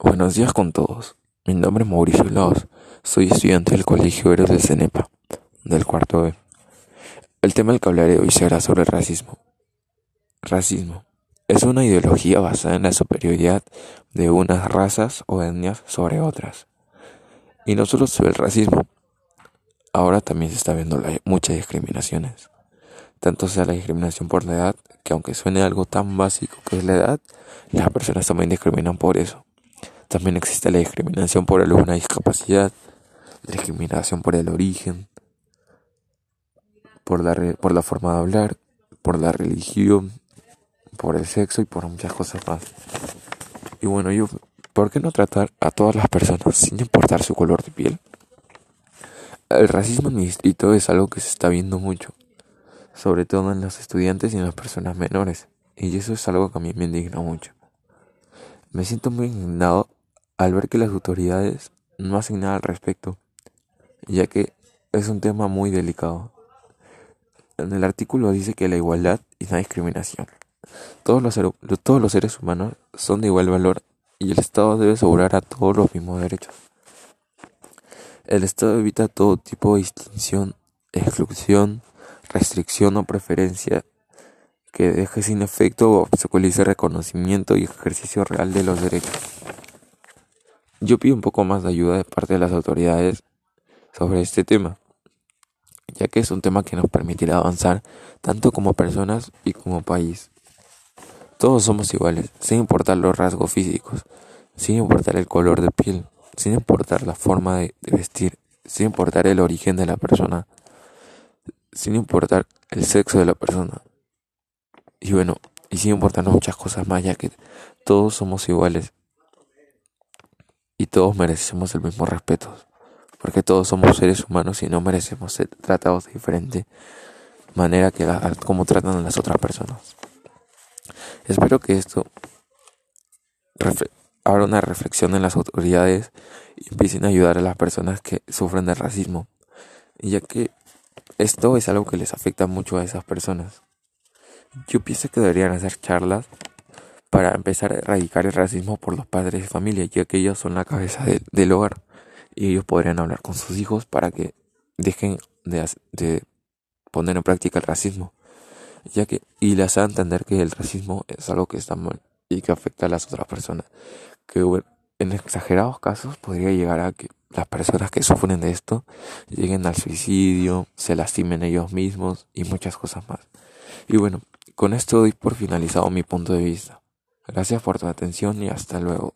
Buenos días con todos. Mi nombre es Mauricio Laos. Soy estudiante del Colegio Héroes del CENEPA, del cuarto B. El tema del que hablaré hoy será sobre el racismo. Racismo es una ideología basada en la superioridad de unas razas o etnias sobre otras. Y no solo sobre el racismo, ahora también se está viendo muchas discriminaciones. Tanto sea la discriminación por la edad, que aunque suene algo tan básico que es la edad, las personas también discriminan por eso. También existe la discriminación por alguna discapacidad, la discriminación por el origen, por la, por la forma de hablar, por la religión, por el sexo y por muchas cosas más. Y bueno, yo, ¿por qué no tratar a todas las personas sin importar su color de piel? El racismo en mi distrito es algo que se está viendo mucho, sobre todo en los estudiantes y en las personas menores, y eso es algo que a mí me indigna mucho. Me siento muy indignado al ver que las autoridades no hacen nada al respecto, ya que es un tema muy delicado. En el artículo dice que la igualdad y la discriminación. Todos los, todos los seres humanos son de igual valor y el Estado debe asegurar a todos los mismos derechos. El Estado evita todo tipo de distinción, exclusión, restricción o preferencia que deje sin efecto o obstaculice reconocimiento y ejercicio real de los derechos. Yo pido un poco más de ayuda de parte de las autoridades sobre este tema, ya que es un tema que nos permitirá avanzar tanto como personas y como país. Todos somos iguales, sin importar los rasgos físicos, sin importar el color de piel, sin importar la forma de, vestir, sin importar el origen de la persona, sin importar el sexo de la persona. Y bueno, y sin importarnos muchas cosas más, ya que todos somos iguales todos merecemos el mismo respeto, porque todos somos seres humanos y no merecemos ser tratados de diferente manera que como tratan a las otras personas. Espero que esto abra una reflexión en las autoridades y empiecen a ayudar a las personas que sufren de racismo, ya que esto es algo que les afecta mucho a esas personas. Yo pienso que deberían hacer charlas para empezar a erradicar el racismo por los padres de familia, ya que ellos son la cabeza del hogar y ellos podrían hablar con sus hijos para que dejen de, de poner en práctica el racismo, ya que y les haga entender que el racismo es algo que está mal y que afecta a las otras personas, que en exagerados casos podría llegar a que las personas que sufren de esto lleguen al suicidio, se lastimen ellos mismos y muchas cosas más. Y bueno, con esto doy por finalizado mi punto de vista. Gracias por tu atención y hasta luego.